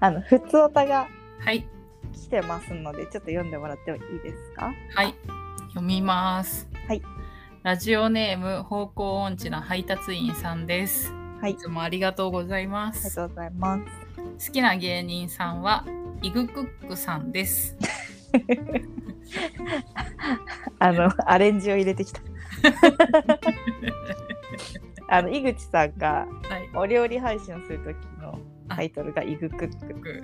あの普通歌がはい。来てますのでちょっと読んでもらってもいいですか？はい。読みます。はい。ラジオネーム方向音痴な配達員さんです。はい。いつもありがとうございまありがすとうございます。好きな芸人さんはイグクックさんです。あのアレンジを入れてきた。あの井口さんがはい。お料理配信をする時のタイトルがイグクック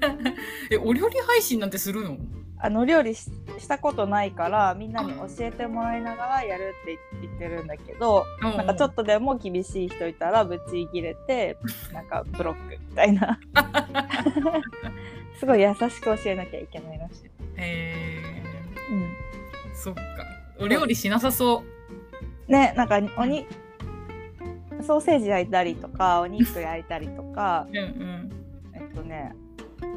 えお料理配信なんてするの？あの料理ししたことないからみんなに教えてもらいながらやるって言ってるんだけどなんかちょっとでも厳しい人いたらぶち切れて なんかブロックみたいな。すごい優しく教えなきゃいけないらしい。えうん。ー、そっか。お料理しなさそねなんかおにソーセージ焼いたりとかお肉焼いたりとかううんうん。えっとね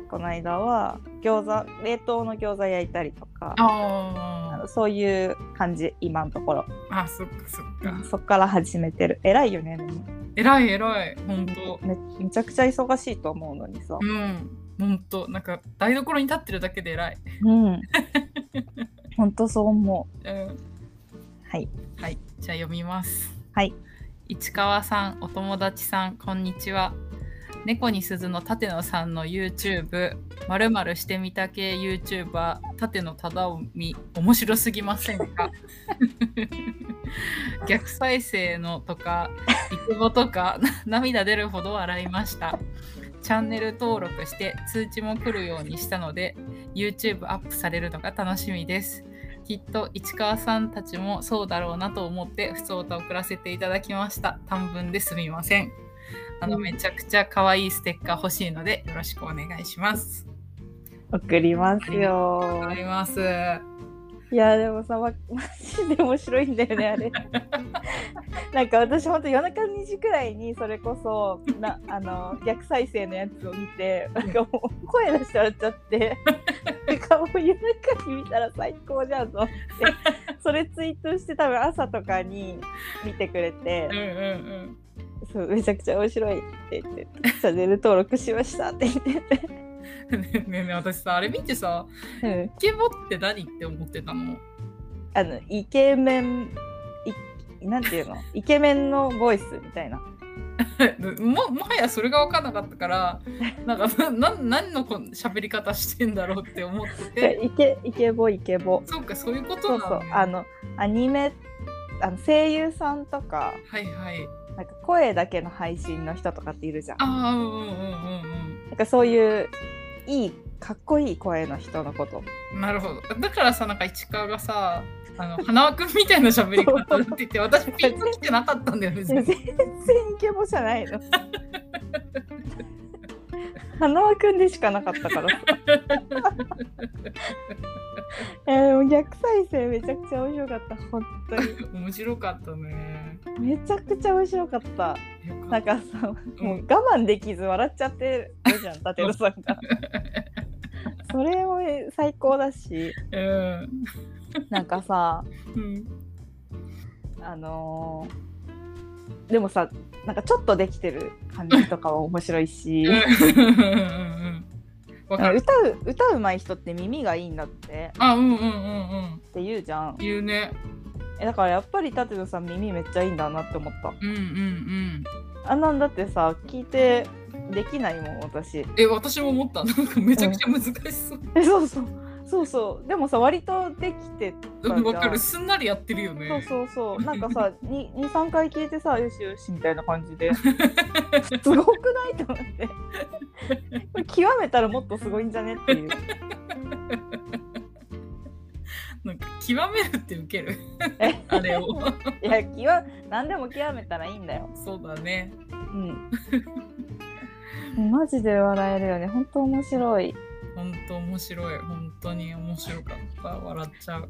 この間は餃子冷凍の餃子焼いたりとかああのそういう感じ今のところ。ーあそっかそっか。そっから始めてる。偉いよねでも。偉い偉い。ほんとめめちゃくちゃ忙しいと思うのにさ。うん。ほんとなんか台所に立ってるだけで偉い。うん。本当そう思う。ん。うはい。はい。じゃあ読みます。はい市川さんお友達さんこんにちは。猫に鈴の舘野さんの YouTube まるまるしてみた系 YouTuber 舘野忠臣面白すぎませんか？逆再生のとかイケボとか 涙出るほど笑いました。チャンネル登録して通知も来るようにしたので YouTube アップされるのが楽しみです。きっと市川さんたちもそうだろうなと思って普通歌を送らせていただきました。短文ですみません。あのうん。めちゃくちゃ可愛いステッカー欲しいのでよろしくお願いします。送りますよ。あります。いやでもさま マジで面白いんだよねあれ。なんか私ほんと夜中2時くらいにそれこそなあの逆再生のやつを見てなんかもう声出して笑っちゃってなんかもう夜中に見たら最高じゃんと思って それツイートして多分朝とかに見てくれてうんうんそうめちゃくちゃ面白いって言ってチャンネル登録しましたって言ってて、うんねえねえ私さあれ見てさうん、イケボって何って思ってたの？あのイケメンいなんていうの？イケメンのボイスみたいなも もはやそれが分かんなかったからなんか なな何のこ喋り方してんだろうって思ってて。イケイケボイケボ。そうかそういうことそうなの、ね、そうあのアニメあの声優さんとかはいはい。なんか声だけの配信の人とかっているじゃん。ああうんうんうんうん。なんかそういういいかっこいい声の人のこと。うんなるほど。だからさなんか市川がさあの花輪くんみたいな喋り方だって言って私ピンときてなかったんだよね全然。イケボじゃないの。花輪くんでしかなかったから。さえー、でも逆再生めちゃくちゃ面白かった。本当に。面白かったね。めちゃくちゃ面白かった。よなんかさもう我慢できず笑っちゃってるじゃん 舘野さんが。それも最高だし。うん なんかさうん。あのーでもさなんかちょっとできてる感じとかは面白いし。歌う歌うまい人って耳がいいんだって。あうんうんうんうん。って言うじゃん。言うね。えだからやっぱり舘野さん耳めっちゃいいんだなって思った。うんうんうん。あんなんだってさ聞いてできないもん私。え私も思った。なんかめちゃくちゃ難しそう。えそうそうそうそう。でもさ割とできてたうん。んわかる。すんなりやってるよね。そうそうそう。なんかさ23回聞いてさよしよしみたいな感じで。すごくない？と思って。これ極めたらもっとすごいんじゃね？っていう。なんか極めるってウケる？え？あれを。いや極何でも極めたらいいんだよ。そうだね。うん。マジで笑えるよね。本当面白いほんと面白い。本当に面白かった。笑っちゃう。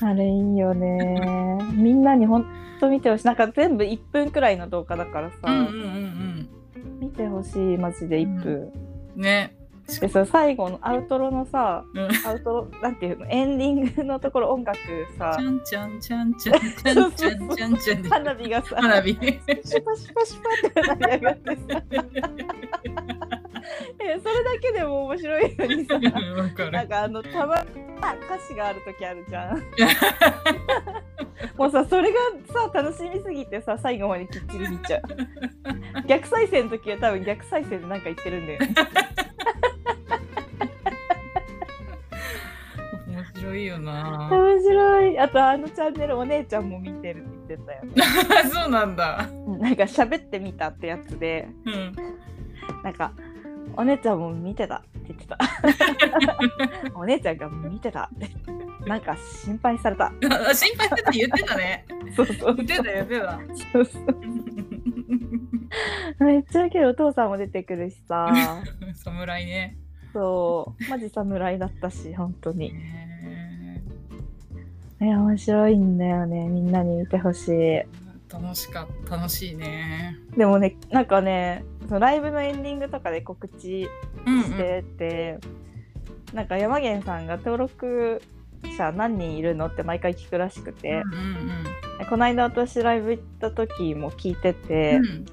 あれいいよね。みんなに本当見てほしい。なんか全部1分くらいの動画だからさ、うんうんうん見てほしいマジで1分、うんね。でさ最後のアウトロのさうん。アウトロなんていうのエンディングのところ音楽さ。ちゃんちゃんちゃんちゃんちゃんちゃんちゃんちゃんで花火がさ花火シュパシュパシュパってなり上がってさえそれだけでも面白いのにさ。なんかあのたま歌詞がある時あるじゃん もうさそれがさ楽しみすぎてさ最後まできっちり見ちゃう逆再生の時は多分逆再生でなんか言ってるんだよね面白いよな。面白いあとあのチャンネルお姉ちゃんも見てるって言ってたよね そうなんだ。うんなんか喋ってみたってやつでうん。なんかお姉ちゃんも見てたって言ってた お姉ちゃんが見てたって。なんか心配された。心配してって言ってたね。そうそう言ってた言ってた。そうそう。めっちゃウケるお父さんも出てくるしさ。侍ね。そう。マジ侍だったし本当に。ねいや面白いんだよね。みんなに見てほしい。楽しかった楽しいね。でもねなんかねそのライブのエンディングとかで告知うんうん。してて、なんか山源さんが登録者何人いるのって毎回聞くらしくて、うんうんこの間私ライブ行った時も聞いてうて、ん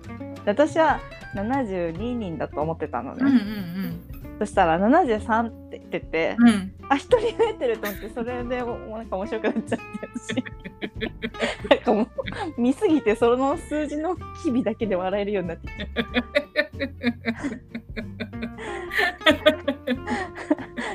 私は72人だと思ってたのね、うんうんそしたら73って言ってて、うん。うんあ一人増えてると思ってそれでもうなんか面白くなっちゃって。私 なんかもう見すぎてその数字の日々だけで笑えるようになって。きて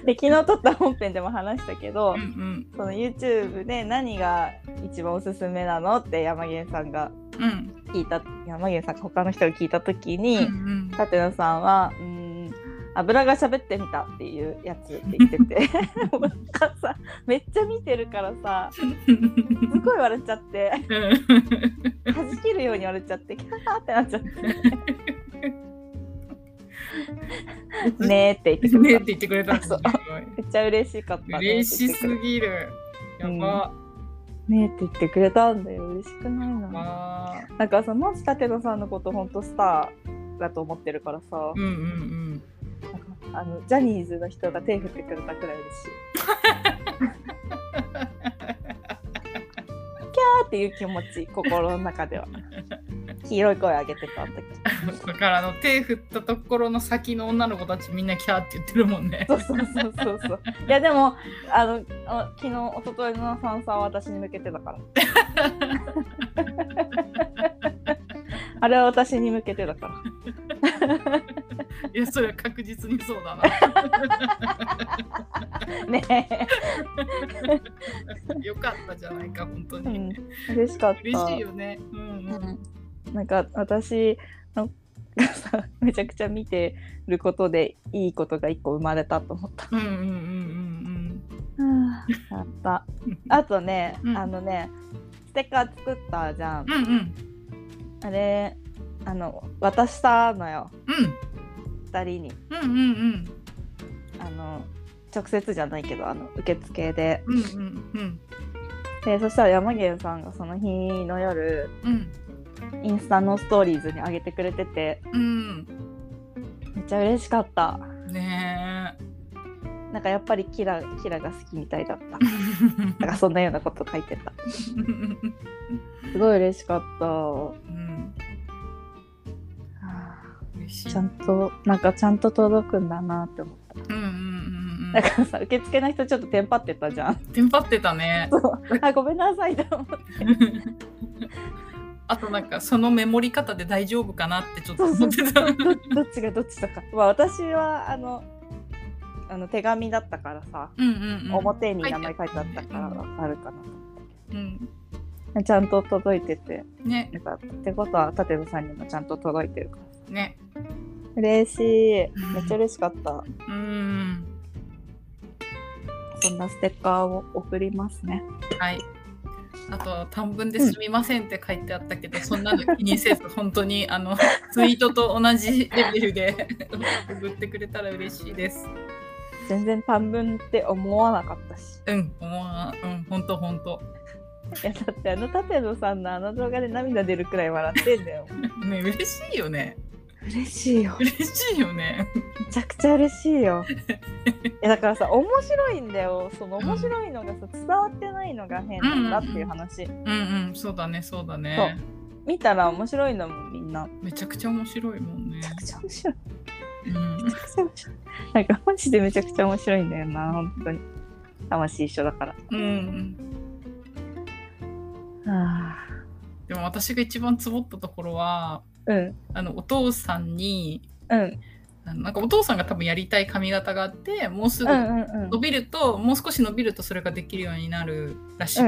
で昨日撮った本編でも話したけど、うんうん。その YouTube で何が一番おすすめなのって山源さんがうん。聞いた山源さんが他の人が聞いた時に、うん舘野さんは「うーん油が喋ってみた」っていうやつって言ってて。もうなんかさめっちゃ見てるからさすごい笑っちゃって。弾けるように笑っちゃってキャーってなっちゃって。うん。ねーって言ってくねれた。って言ってくれた。めっちゃ嬉しかったね。嬉しすぎる。やば。ねーって言ってくれたんだよ。嬉しくないな。わなんかさマジ舘野さんのことほんとスターだと思ってるからさ、ーうんうんなん。かあのジャニーズの人が手振ってくれたくらい嬉しい。キャーっていう気持ち心の中では黄色い声上げてた時うん。だからあの手振ったところの先の女の子たちみんなキャーって言ってるもんね。そうそうそうそうそういやでもあのあ昨日一昨日のファンサーは私に向けてだから あれは私に向けてだからいやそれは確実にそうだな。ね よかったじゃないか本当え、うに。ん、嬉しかった嬉しいよね。うんうん。うんなんか私のが さめちゃくちゃ見てることでいいことが一個生まれたと思った。うんうんうんうんやった。うん。あとね、うんあのねステッカー作ったじゃん。うんうんあれあの渡したのようん2人に。うんうんうん。あの直接じゃないけどあの受付で。うんうんうん。でそしたら山源さんがその日の夜うん。インスタのストーリーズに上げてくれててうん。めっちゃ嬉しかった。ねなんかやっぱりキラキラが好きみたいだった。え なんかそんなようなこと書いてた。すごい嬉しかったちゃんとなんかちゃんと届くんだなって思った。うんうんうんうんだからさ受付の人ちょっとテンパってたじゃん。テンパってたね。あごめんなさいと思って。あとなんかそのメモり方で大丈夫かなってちょっと思ってた。どどっちがどっちとか。まあ私はあのあの手紙だったからさ、うんうんうん。表に名前書いてあったからわかるかな。と思うん。ちゃんと届いてて。ね。なんかってことは舘野さんにもちゃんと届いてるからね。嬉しい。めっちゃ嬉しかった。うん。そんなステッカーを送りますね。はい。あと短文ですみませんって書いてあったけど、そんなの気にせず本当にあのツイートと同じレベルで 送ってくれたら嬉しいです。全然短文って思わなかったし。うん、思わうん、本当本当。いやだってあの舘野さんのあの動画で涙出るくらい笑ってんだよ。ね、嬉しいよね。嬉しいよ。嬉しいよね。めちゃくちゃ嬉しいよ。えだからさ面白いんだよ。その面白いのがさ伝わってないのが変なんだっていう話、うんうん、そうだね、そうだね。見たら面白いんだもんみんな。めめちゃくちゃ面白いもんね。ちゃくちゃ面白い。うん。めちゃくちゃ面白い。なんかマジでめちゃくちゃ面白いんだよな、本当に。魂一緒だから。うんあ。でも私が一番ツボったところはーうん、あのお父さんにうん、なんかお父さんが多分やりたい髪型があってもうすぐうん、うん、伸びると、もう少し伸びるとそれができるようになるらしく、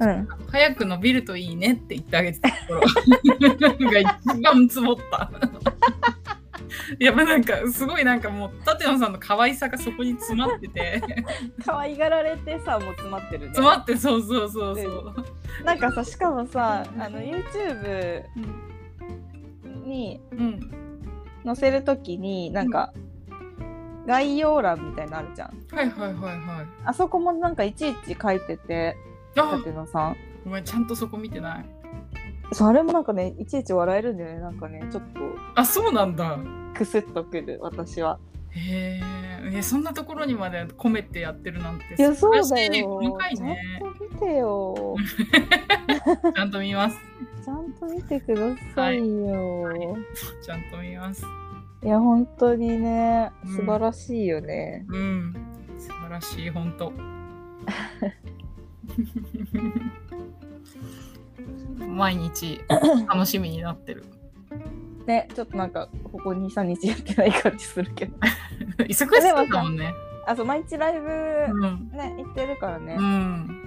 うん。うん、早く伸びるといいねって言ってあげてたところ。が一番ツボった。やっぱなんかすごいなんかもう舘野さんの可愛さがそこに詰まってて。可愛がられてさ、もう詰まってるね。詰まってそうそうそうそう。なんかさ、しかもさ、あの YouTube にうん載せるときに、なんか、概要欄みたいなのあるじゃん。はいはいはいはい。あそこもなんかいちいち書いてて、あ舘野さん。ごめんちゃんとそこ見てない。それもなんかね、いちいち笑えるんだよね。なんかね、ちょっとあそうなんだ。クスッとくる、私は。へええそんなところにまで込めてやってるなんていや、そうだよ。細かいちゃんね。と見てよ。ちゃんと見ます。ちゃんと見てくださいよ。ちゃんと見ます。い、や、本当にね、うん素晴らしいよね。うん。素晴らしい、本当。毎日楽しみになってる。ね、ちょっとなんか、ここ2、3日やってない感じするけど。忙しそうだもんね。あ、そう、毎日ライブ、うん。ね、行ってるからねう。ん。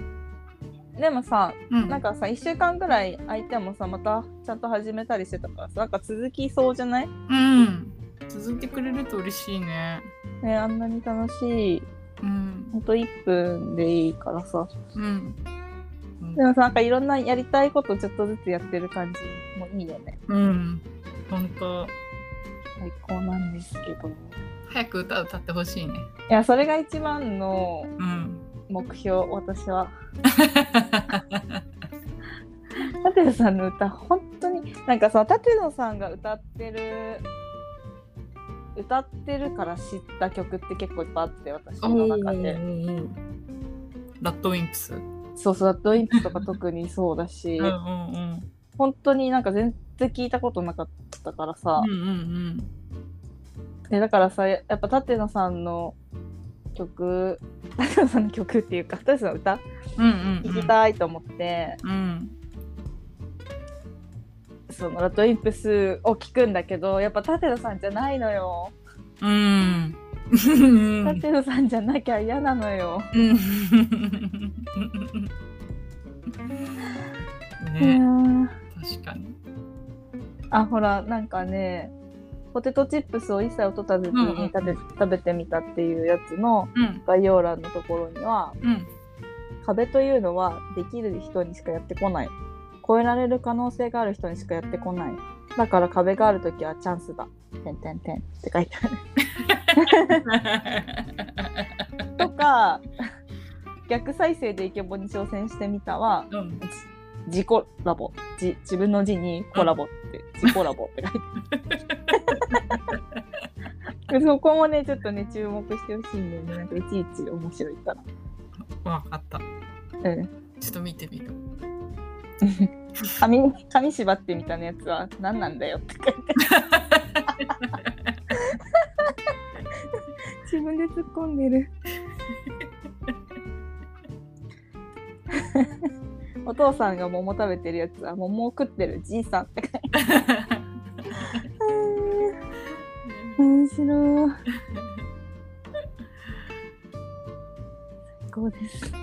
でもさ、うん。なんかさ、1週間ぐらい空いてもさ、またちゃんと始めたりしてたからさ、なんか続きそうじゃない？うん。続いてくれると嬉しいね。ね、あんなに楽しい。うん。ほんと1分でいいからさ。うん。でもさ、なんかいろんなやりたいことちょっとずつやってる感じもいいよね。うん。本当。最高なんですけど。い早く歌歌ってほしいね。や、それが一番のうん。目標、私は。舘野さんの歌、本当に、なんかさ、舘野さんが歌ってる、歌ってるから知った曲って結構いっぱいあって、私の中で。ラッドウィンプス。そうそう、ラッドインプとか特にそうだし、うんうん本当になんか全然聞いたことなかったからさ、うん。うんうんでだからさやっぱ舘野さんの曲舘野さんの曲っていうか舘野さんの歌？うん。うんうんきたいと思って、うん。そのラッドインプスを聴くんだけどやっぱ舘野さんじゃないのようん。舘野さんじゃなきゃ嫌なのよ、ね、ー確かに。あほらなんかねポテトチップスを一切音立てずうんうん。に食べ,、食べてみたっていうやつのうん。概要欄のところにはうん。壁というのはできる人にしかやってこない。超えられる可能性がある人にしかやってこない。だから壁がある時はチャンスだ。てんてんてんって書いてある。とか逆再生でイケボに挑戦してみたはうん。自己ラボ。じ自分の字にコラボって、自己ラボって書いてある そこもねちょっとね注目してほしいんだよね。なんかいちいち面白いから。わかった。うん。ちょっと見てみる。紙紙縛ってみたのやつは何なんだよって書いて 自分で突っ込んでる。お父さんが桃食べてるやつは桃を食ってるじいさんって書いて 最高です。